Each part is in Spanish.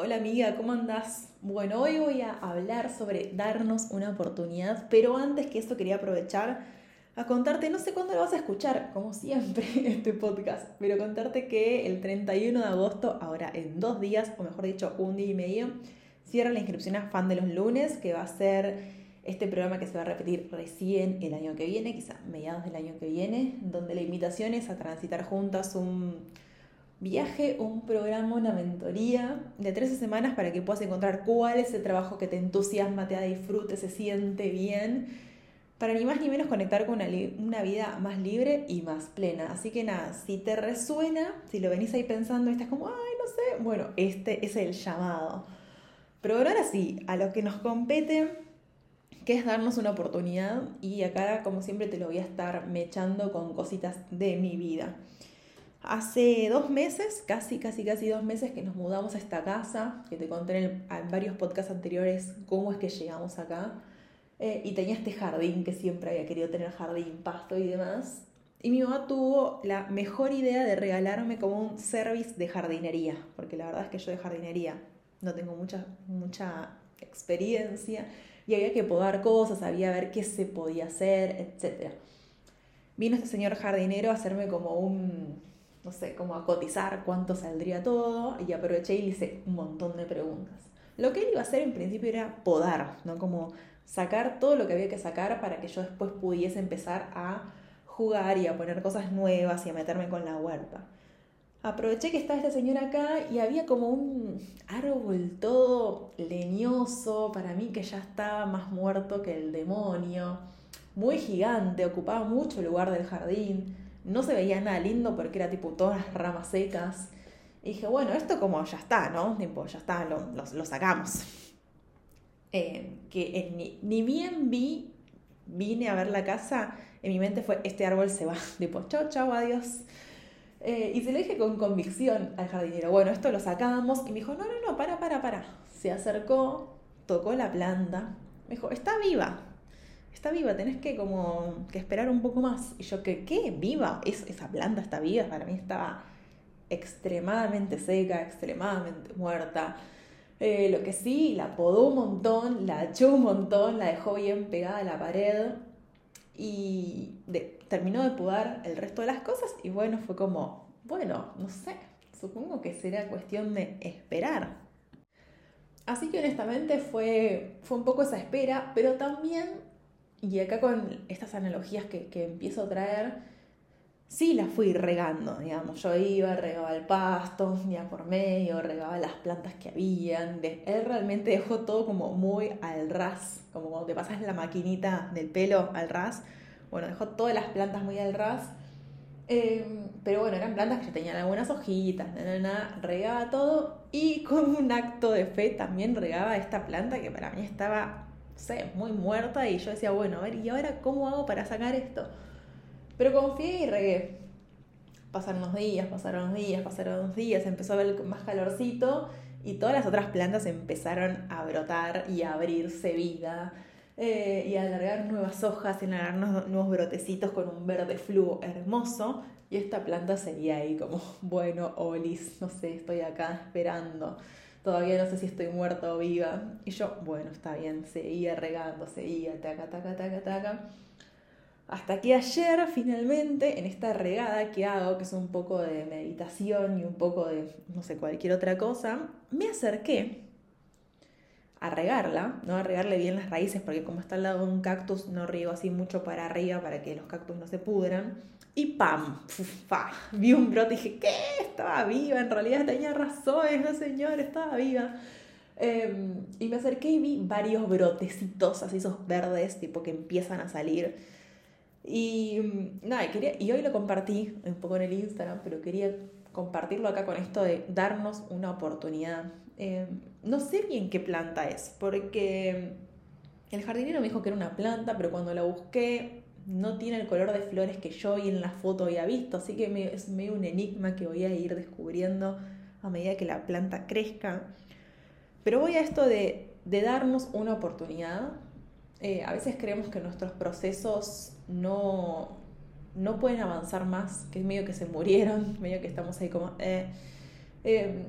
Hola amiga, ¿cómo andás? Bueno, hoy voy a hablar sobre darnos una oportunidad, pero antes que eso quería aprovechar a contarte, no sé cuándo lo vas a escuchar, como siempre, este podcast, pero contarte que el 31 de agosto, ahora en dos días, o mejor dicho, un día y medio, cierra la inscripción a Fan de los Lunes, que va a ser este programa que se va a repetir recién el año que viene, quizá mediados del año que viene, donde la invitación es a transitar juntas un viaje, un programa, una mentoría de 13 semanas para que puedas encontrar cuál es el trabajo que te entusiasma, te da disfrute, se siente bien, para ni más ni menos conectar con una, vida más libre y más plena. Así que nada, si te resuena, si lo venís ahí pensando y estás como, ay, no sé, bueno, este es el llamado. Pero ahora sí, a lo que nos compete, que es darnos una oportunidad y acá como siempre te lo voy a estar mechando con cositas de mi vida. Hace dos meses, casi, casi, casi dos meses que nos mudamos a esta casa, que te conté en, varios podcasts anteriores cómo es que llegamos acá. Eh, y tenía este jardín que siempre había querido tener jardín, pasto y demás. Y mi mamá tuvo la mejor idea de regalarme como un service de jardinería, porque la verdad es que yo de jardinería no tengo mucha, mucha experiencia y había que podar cosas, había ver qué se podía hacer, etc. Vino este señor jardinero a hacerme como un, no sé, como a cotizar cuánto saldría todo y aproveché y hice un montón de preguntas. Lo que él iba a hacer en principio era podar, ¿no? Como sacar todo lo que había que sacar para que yo después pudiese empezar a jugar y a poner cosas nuevas y a meterme con la huerta. Aproveché que estaba este señor acá y había como un árbol todo leñoso, para mí que ya estaba más muerto que el demonio, muy gigante, ocupaba mucho lugar del jardín no se veía nada lindo porque era tipo todas ramas secas. Y dije, bueno, esto como ya está, ¿no? Tipo, ya está, lo, sacamos. Eh, que ni, ni, bien vi, vine a ver la casa, en mi mente fue, este árbol se va, tipo, chao, chao, adiós. Eh, y se lo dije con convicción al jardinero, bueno, esto lo sacamos. Y me dijo, no, no, no, para, para, para. Se acercó, tocó la planta, me dijo, está viva está viva, tenés que como que esperar un poco más. Y yo, ¿qué? ¿Qué? ¿Viva? ¿Es, esa planta está viva, para mí estaba extremadamente seca, extremadamente muerta. Eh, lo que sí, la podó un montón, la echó un montón, la dejó bien pegada a la pared y terminó de podar el resto de las cosas y bueno, fue como, bueno, no sé, supongo que será cuestión de esperar. Así que honestamente fue, fue un poco esa espera, pero también y acá con estas analogías que, empiezo a traer, sí las fui regando, digamos. Yo iba, regaba el pasto, día por medio, regaba las plantas que habían. él realmente dejó todo como muy al ras, como cuando te pasas la maquinita del pelo al ras. Bueno, dejó todas las plantas muy al ras. Em, pero bueno, eran plantas que tenían algunas hojitas, nada, nada, regaba todo y con un acto de fe también regaba esta planta que para mí estaba sé, muy muerta y yo decía, bueno, a ver, ¿y ahora cómo hago para sacar esto? Pero confié y regué. Pasaron los días, pasaron los días, pasaron los días, empezó a ver más calorcito y todas las otras plantas empezaron a brotar y a abrirse vida eh, y a alargar nuevas hojas y a alargar nuevos brotecitos con un verde fluo hermoso. Y esta planta seguía ahí como, bueno, Olis, no sé, estoy acá esperando todavía no sé si estoy muerta o viva. Y yo, bueno, está bien, seguía regando, seguía, taca, taca, taca, taca. Hasta que ayer finalmente, en esta regada que hago, que es un poco de meditación y un poco de, no sé, cualquier otra cosa, me acerqué a regarla, ¿no? A regarle bien las raíces, porque como está al lado de un cactus, no riego así mucho para arriba para que los cactus no se pudran. Y ¡pam! Vi un brote y dije, ¿qué? Estaba viva, en realidad tenía razón, no señor, estaba viva. Em, y me acerqué y vi varios brotecitos, así esos verdes, tipo que empiezan a salir. Y mm, nada, quería, y hoy lo compartí un poco en el Instagram, pero quería compartirlo acá con esto de darnos una oportunidad. Em, no sé bien qué planta es, porque el jardinero me dijo que era una planta, pero cuando la busqué no tiene el color de flores que yo y en la foto había visto, así que es medio un enigma que voy a ir descubriendo a medida que la planta crezca. Pero voy a esto de, darnos una oportunidad. Eh, a veces creemos que nuestros procesos no, no pueden avanzar más, que es medio que se murieron, medio que estamos ahí como... Eh, em,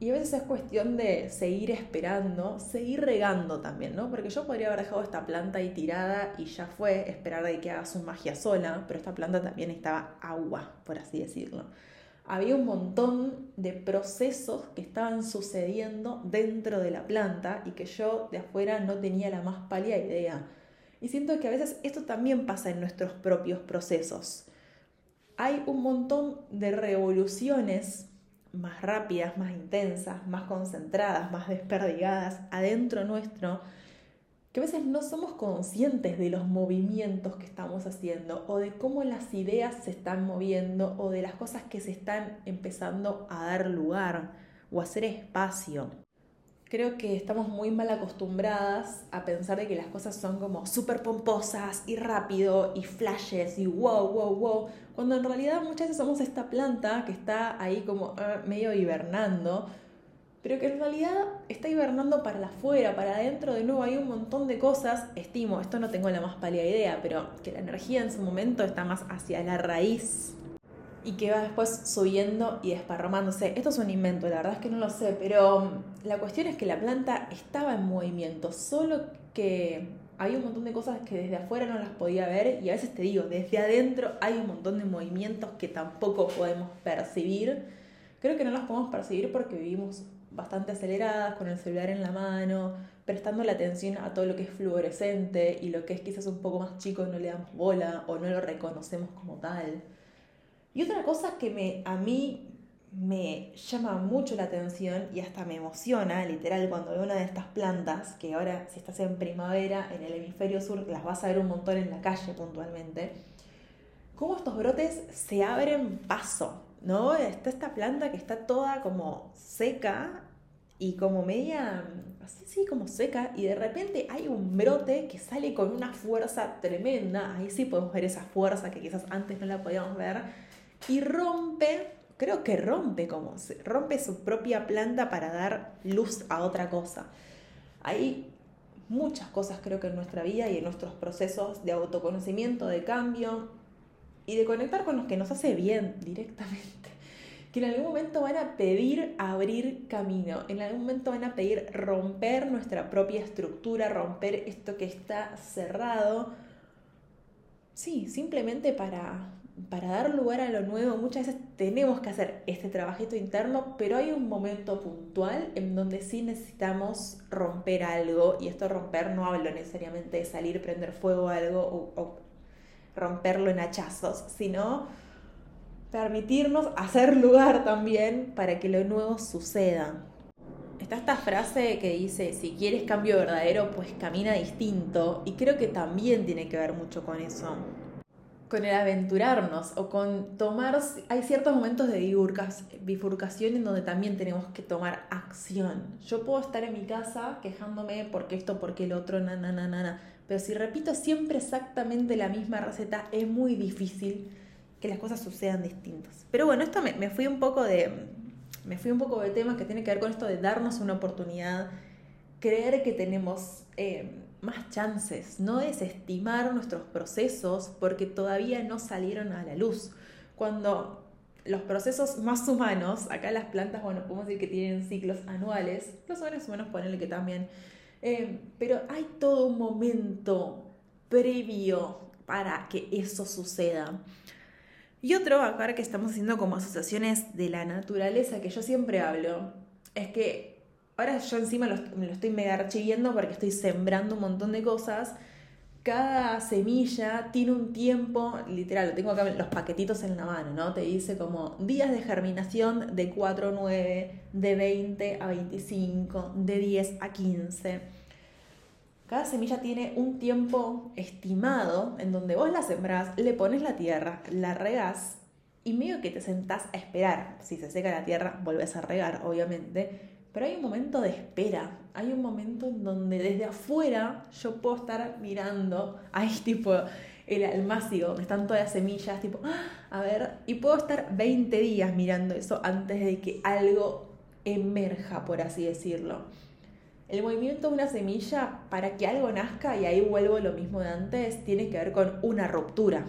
Y a veces es cuestión de seguir esperando, seguir regando también, ¿no? Porque yo podría haber dejado esta planta ahí tirada y ya fue, esperar de que haga su magia sola, pero esta planta también estaba agua, por así decirlo. Había un montón de procesos que estaban sucediendo dentro de la planta y que yo de afuera no tenía la más pálida idea. Y siento que a veces esto también pasa en nuestros propios procesos. Hay un montón de revoluciones más rápidas, más intensas, más concentradas, más desperdigadas adentro nuestro, que a veces no somos conscientes de los movimientos que estamos haciendo o de cómo las ideas se están moviendo o de las cosas que se están empezando a dar lugar o a hacer espacio. Creo que estamos muy mal acostumbradas a pensar de que las cosas son como súper pomposas y rápido y flashes y wow, wow, wow, cuando en realidad muchas veces somos esta planta que está ahí como ah, medio hibernando, pero que en realidad está hibernando para afuera, para adentro, de nuevo hay un montón de cosas, estimo, esto no tengo la más pálida idea, pero que la energía en su momento está más hacia la raíz y que va después subiendo y desparramándose. Esto es un invento, la verdad es que no lo sé, pero mm, la cuestión es que la planta estaba en movimiento, solo que hay un montón de cosas que desde afuera no las podía ver y a veces te digo, desde adentro hay un montón de movimientos que tampoco podemos percibir. Creo que no los podemos percibir porque vivimos bastante aceleradas, con el celular en la mano, prestando la atención a todo lo que es fluorescente y lo que es quizás un poco más chico no le damos bola o no lo reconocemos como tal. Y otra cosa que me, a mí me llama mucho la atención y hasta me emociona, literal, cuando veo una de estas plantas, que ahora si estás en primavera en el hemisferio sur las vas a ver un montón en la calle puntualmente, cómo estos brotes se abren paso, ¿no? Está esta planta que está toda como seca y como media, así sí, como seca, y de repente hay un brote que sale con una fuerza tremenda, ahí sí podemos ver esa fuerza que quizás antes no la podíamos ver, y rompe, creo que rompe como, rompe su propia planta para dar luz a otra cosa. Hay muchas cosas creo que en nuestra vida y en nuestros procesos de autoconocimiento, de cambio y de conectar con los que nos hace bien directamente. Que en algún momento van a pedir abrir camino, en algún momento van a pedir romper nuestra propia estructura, romper esto que está cerrado. Sí, simplemente para, para dar lugar a lo nuevo muchas veces tenemos que hacer este trabajito interno, pero hay un momento puntual en donde sí necesitamos romper algo, y esto romper no hablo necesariamente de salir, prender fuego a algo o, romperlo en hachazos, sino permitirnos hacer lugar también para que lo nuevo suceda. Está esta frase que dice, si quieres cambio verdadero, pues camina distinto, y creo que también tiene que ver mucho con eso con el aventurarnos o con tomar, hay ciertos momentos de bifurcación en donde también tenemos que tomar acción. Yo puedo estar en mi casa quejándome porque esto, porque el otro, na, na, na, na, pero si repito siempre exactamente la misma receta, es muy difícil que las cosas sucedan distintas. Pero bueno, esto me, me fui un poco de, me fui un poco de temas que tiene que ver con esto de darnos una oportunidad, creer que tenemos... Eh, más chances, no desestimar nuestros procesos porque todavía no salieron a la luz. Cuando los procesos más humanos, acá las plantas, bueno, podemos decir que tienen ciclos anuales, los seres humanos ponerle que también, eh, pero hay todo un momento previo para que eso suceda. Y otro, acá que estamos haciendo como asociaciones de la naturaleza, que yo siempre hablo, es que Ahora yo encima me lo estoy mega archiviendo porque estoy sembrando un montón de cosas. Cada semilla tiene un tiempo, literal, lo tengo acá los paquetitos en la mano, ¿no? Te dice como días de germinación de 4 a 9, de 20 a 25, de 10 a 15. Cada semilla tiene un tiempo estimado en donde vos la sembrás, le pones la tierra, la regás y medio que te sentás a esperar. Si se seca la tierra, volvés a regar, obviamente pero hay un momento de espera, hay un momento en donde desde afuera yo puedo estar mirando, ahí tipo el almácigo, donde están todas las semillas, tipo, ah, a ver, y puedo estar 20 días mirando eso antes de que algo emerja, por así decirlo. El movimiento de una semilla, para que algo nazca, y ahí vuelvo lo mismo de antes, tiene que ver con una ruptura.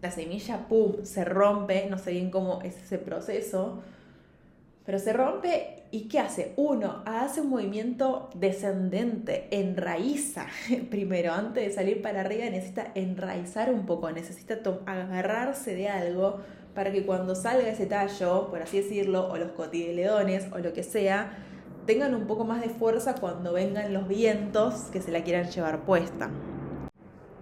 La semilla, ¡pum!, se rompe, no sé bien cómo es ese proceso, pero se rompe ¿Y qué hace? Uno, hace un movimiento descendente, enraiza primero, antes de salir para arriba necesita enraizar un poco, necesita agarrarse de algo para que cuando salga ese tallo, por así decirlo, o los cotiledones o lo que sea, tengan un poco más de fuerza cuando vengan los vientos que se la quieran llevar puesta.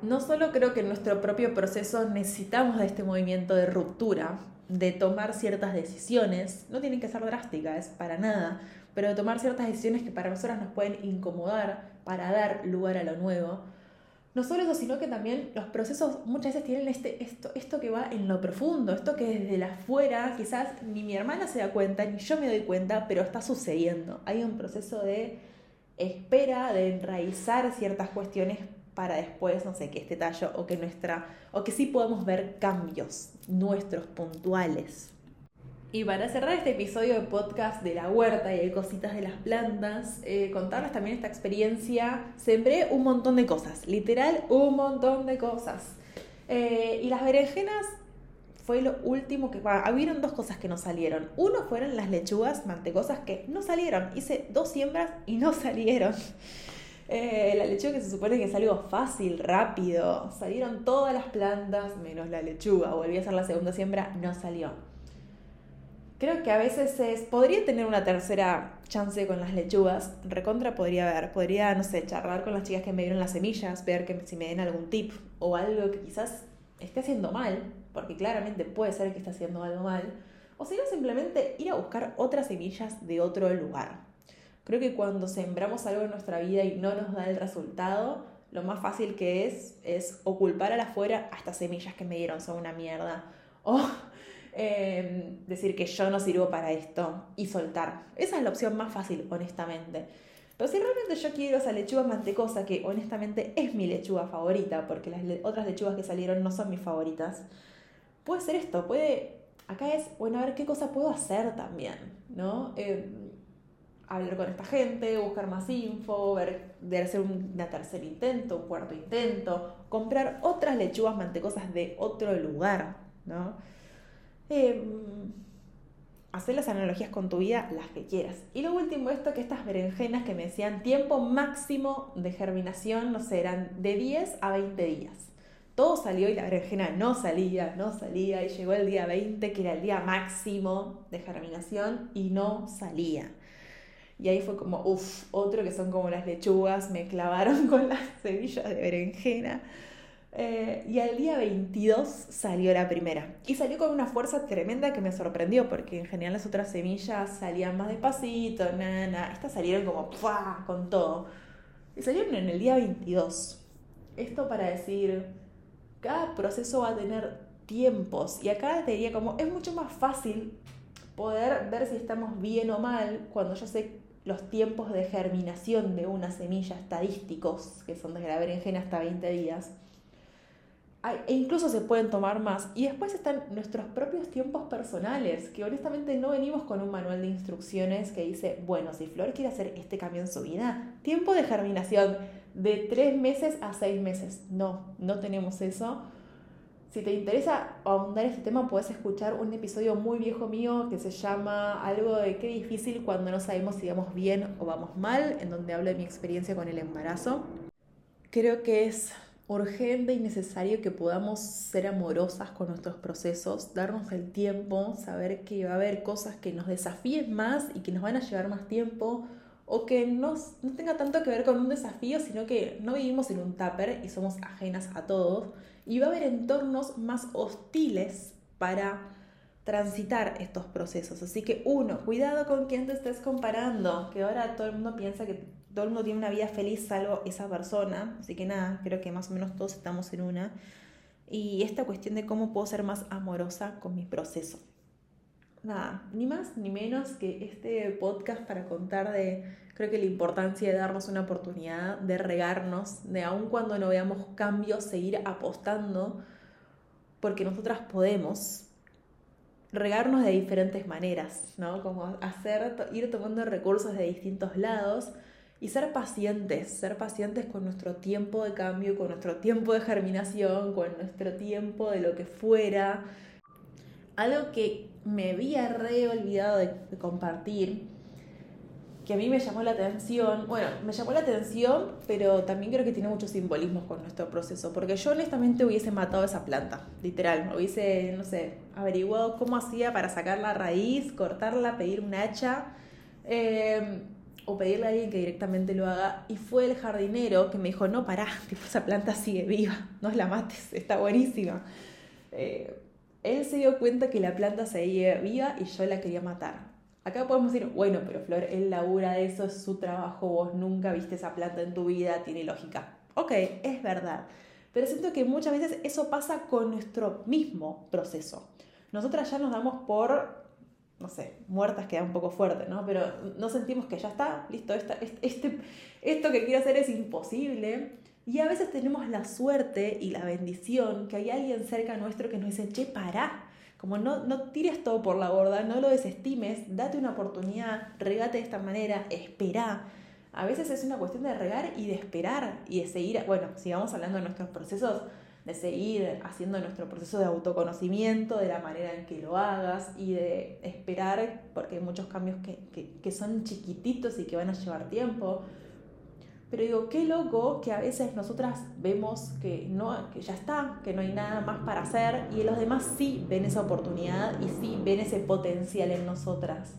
No solo creo que en nuestro propio proceso necesitamos de este movimiento de ruptura, de tomar ciertas decisiones, no tienen que ser drásticas, para nada, pero de tomar ciertas decisiones que para nosotras nos pueden incomodar para dar lugar a lo nuevo. No solo eso, sino que también los procesos muchas veces tienen este, esto, esto que va en lo profundo, esto que desde la afuera quizás ni mi hermana se da cuenta, ni yo me doy cuenta, pero está sucediendo. Hay un proceso de espera, de enraizar ciertas cuestiones para después, no sé, que este tallo o que nuestra, o que sí podemos ver cambios nuestros puntuales. Y para cerrar este episodio de podcast de la huerta y de cositas de las plantas, eh, contarles también esta experiencia. Sembré un montón de cosas, literal un montón de cosas. Eh, y las berenjenas fue lo último que... Bueno, hubieron dos cosas que no salieron. Uno fueron las lechugas mantecosas que no salieron. Hice dos siembras y no salieron. Eh, la lechuga que se supone que es algo fácil, rápido. Salieron todas las plantas menos la lechuga. Volví a hacer la segunda siembra, no salió. Creo que a veces es. Podría tener una tercera chance con las lechugas. Recontra podría haber. Podría, no sé, charlar con las chicas que me dieron las semillas, ver que si me den algún tip o algo que quizás esté haciendo mal, porque claramente puede ser que esté haciendo algo mal. O si no, simplemente ir a buscar otras semillas de otro lugar. Creo que cuando sembramos algo en nuestra vida y no nos da el resultado, lo más fácil que es es o culpar a la afuera a estas semillas que me dieron son una mierda. O em, decir que yo no sirvo para esto y soltar. Esa es la opción más fácil, honestamente. Pero si realmente yo quiero esa lechuga mantecosa, que honestamente es mi lechuga favorita, porque las otras lechugas que salieron no son mis favoritas, puede ser esto, puede... Acá es, bueno, a ver qué cosa puedo hacer también, ¿no? Em, hablar con esta gente, buscar más info, ver de hacer un tercer intento, un cuarto intento, comprar otras lechugas mantecosas de otro lugar, ¿no? Em, hacer las analogías con tu vida, las que quieras. Y lo último, esto que estas berenjenas que me decían tiempo máximo de germinación, no sé, eran de 10 a 20 días. Todo salió y la berenjena no salía, no salía, y llegó el día 20, que era el día máximo de germinación, y no salía. Y ahí fue como, uff, otro que son como las lechugas, me clavaron con las semillas de berenjena. Eh, y al día 22 salió la primera. Y salió con una fuerza tremenda que me sorprendió, porque en general las otras semillas salían más despacito, nada, Estas salieron como ¡pua! con todo. Y salieron en el día 22. Esto para decir, cada proceso va a tener tiempos. Y acá te diría como, es mucho más fácil poder ver si estamos bien o mal cuando yo sé los tiempos de germinación de una semilla estadísticos, que son desde la berenjena hasta 20 días. E incluso se pueden tomar más. Y después están nuestros propios tiempos personales, que honestamente no venimos con un manual de instrucciones que dice, bueno, si Flor quiere hacer este cambio en su vida, tiempo de germinación de 3 meses a 6 meses. No, no tenemos eso si te interesa ahondar este tema, puedes escuchar un episodio muy viejo mío que se llama Algo de qué difícil cuando no sabemos si vamos bien o vamos mal, en donde hablo de mi experiencia con el embarazo. Creo que es urgente y necesario que podamos ser amorosas con nuestros procesos, darnos el tiempo, saber que va a haber cosas que nos desafíen más y que nos van a llevar más tiempo, o que no, no tenga tanto que ver con un desafío, sino que no vivimos en un tupper y somos ajenas a todos y va a haber entornos más hostiles para transitar estos procesos. Así que uno, cuidado con quién te estés comparando, que ahora todo el mundo piensa que todo el mundo tiene una vida feliz salvo esa persona, así que nada, creo que más o menos todos estamos en una. Y esta cuestión de cómo puedo ser más amorosa con mi proceso. Nada, ni más ni menos que este podcast para contar de Creo que la importancia de darnos una oportunidad, de regarnos, de aun cuando no veamos cambios, seguir apostando, porque nosotras podemos regarnos de diferentes maneras, ¿no? Como hacer, ir tomando recursos de distintos lados y ser pacientes, ser pacientes con nuestro tiempo de cambio, con nuestro tiempo de germinación, con nuestro tiempo de lo que fuera. Algo que me había re olvidado de compartir que a mí me llamó la atención, bueno, me llamó la atención, pero también creo que tiene muchos simbolismos con nuestro proceso, porque yo honestamente hubiese matado esa planta, literal, hubiese, no sé, averiguado cómo hacía para sacar la raíz, cortarla, pedir un hacha, eh, o pedirle a alguien que directamente lo haga, y fue el jardinero que me dijo, no, pará, tipo, esa planta sigue viva, no la mates, está buenísima. Eh, él se dio cuenta que la planta seguía viva y yo la quería matar. Acá podemos decir, bueno, pero Flor, él labura de eso, es su trabajo, vos nunca viste esa planta en tu vida, tiene lógica. Ok, es verdad. Pero siento que muchas veces eso pasa con nuestro mismo proceso. Nosotras ya nos damos por, no sé, muertas queda un poco fuerte, ¿no? Pero no sentimos que ya está, listo, esta, este, esto que quiero hacer es imposible. Y a veces tenemos la suerte y la bendición que hay alguien cerca nuestro que nos dice, che, pará, como no, no tires todo por la borda, no lo desestimes, date una oportunidad, regate de esta manera, espera. A veces es una cuestión de regar y de esperar y de seguir, bueno, sigamos hablando de nuestros procesos, de seguir haciendo nuestro proceso de autoconocimiento, de la manera en que lo hagas y de esperar, porque hay muchos cambios que, que, que son chiquititos y que van a llevar tiempo. Pero digo, qué loco que a veces nosotras vemos que, no, que ya está, que no hay nada más para hacer y los demás sí ven esa oportunidad y sí ven ese potencial en nosotras.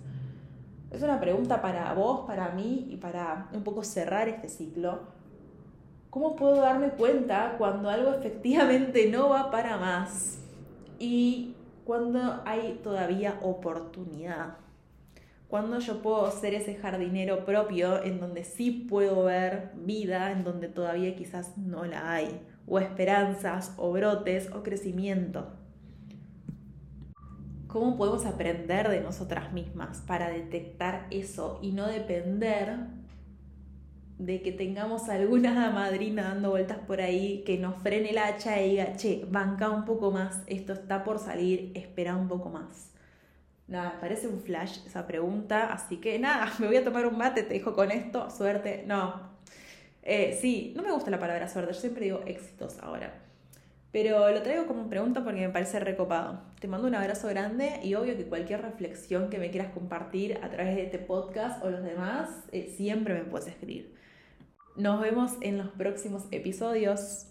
Es una pregunta para vos, para mí y para un poco cerrar este ciclo. ¿Cómo puedo darme cuenta cuando algo efectivamente no va para más y cuando hay todavía oportunidad? Cuando yo puedo ser ese jardinero propio en donde sí puedo ver vida, en donde todavía quizás no la hay, o esperanzas, o brotes, o crecimiento. ¿Cómo podemos aprender de nosotras mismas para detectar eso y no depender de que tengamos alguna madrina dando vueltas por ahí que nos frene el hacha y diga, che, banca un poco más, esto está por salir, espera un poco más? Nada, parece un flash esa pregunta, así que nada, me voy a tomar un mate, te dejo con esto, suerte, no. Eh, sí, no me gusta la palabra suerte, yo siempre digo éxitos ahora. Pero lo traigo como pregunta porque me parece recopado. Te mando un abrazo grande y obvio que cualquier reflexión que me quieras compartir a través de este podcast o los demás, eh, siempre me puedes escribir. Nos vemos en los próximos episodios.